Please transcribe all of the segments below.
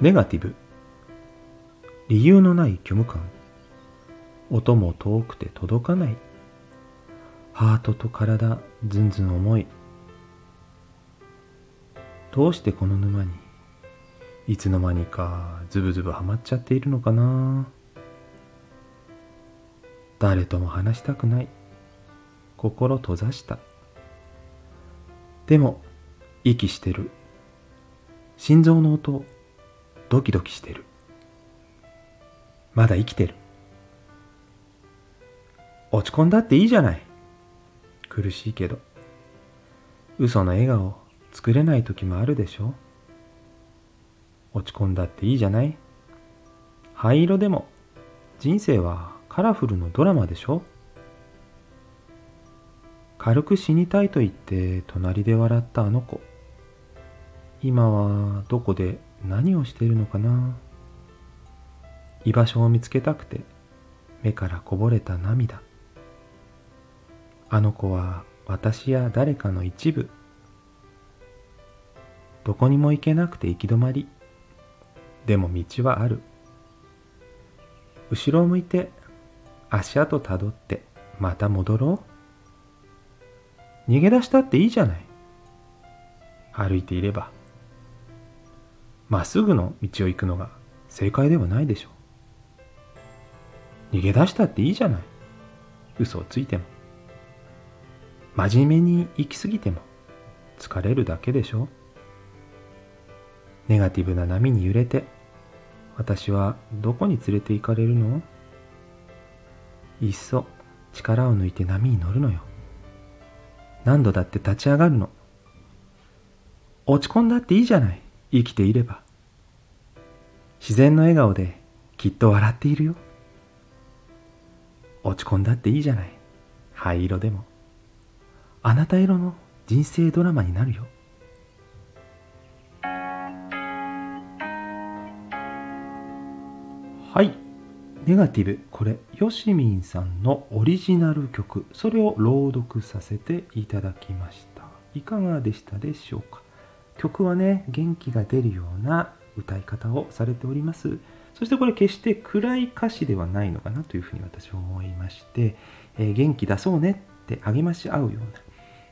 ネガティブ。理由のない虚無感。音も遠くて届かない。ハートと体ずんずん重い。どうしてこの沼にいつの間にかズブズブハマっちゃっているのかな。誰とも話したくない。心閉ざした。でも息してる。心臓の音ドキドキしてる。まだ生きてる。落ち込んだっていいじゃない。苦しいけど。嘘の笑顔作れない時もあるでしょ。落ち込んだっていいじゃない。灰色でも。人生はカラフルのドラマでしょ。軽く死にたいと言って隣で笑ったあの子。今はどこで何をしているのかな？居場所を見つけたくて目からこぼれた涙。あの子は私や誰かの一部。どこにも行けなくて行き止まり。でも道はある。後ろを向いて足跡たどってまた戻ろう。逃げ出したっていいじゃない。歩いていれば。まっすぐの道を行くのが正解ではないでしょう。逃げ出したっていいじゃない。嘘をついても。真面目に生きすぎても。疲れるだけでしょう。ネガティブな波に揺れて私はどこに連れて行かれるの？いっそ力を抜いて波に乗るのよ。何度だって立ち上がるの。落ち込んだっていいじゃない。生きていれば自然の笑顔できっと笑っているよ。落ち込んだっていいじゃない。灰色でも。あなた色の人生ドラマになるよ。はい。ネガティブ。これよしみんさんのオリジナル曲。それを朗読させていただきました。いかがでしたでしょうか？曲はね元気が出るような歌い方をされております。そしてこれ決して暗い歌詞ではないのかなというふうに私は思いまして、えー、元気出そうねって励まし合うような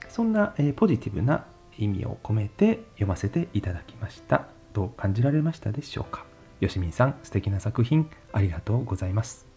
そんな、えー、ポジティブな意味を込めて読ませていただきました。どう感じられましたでしょうか。よしみんさん素敵な作品ありがとうございます。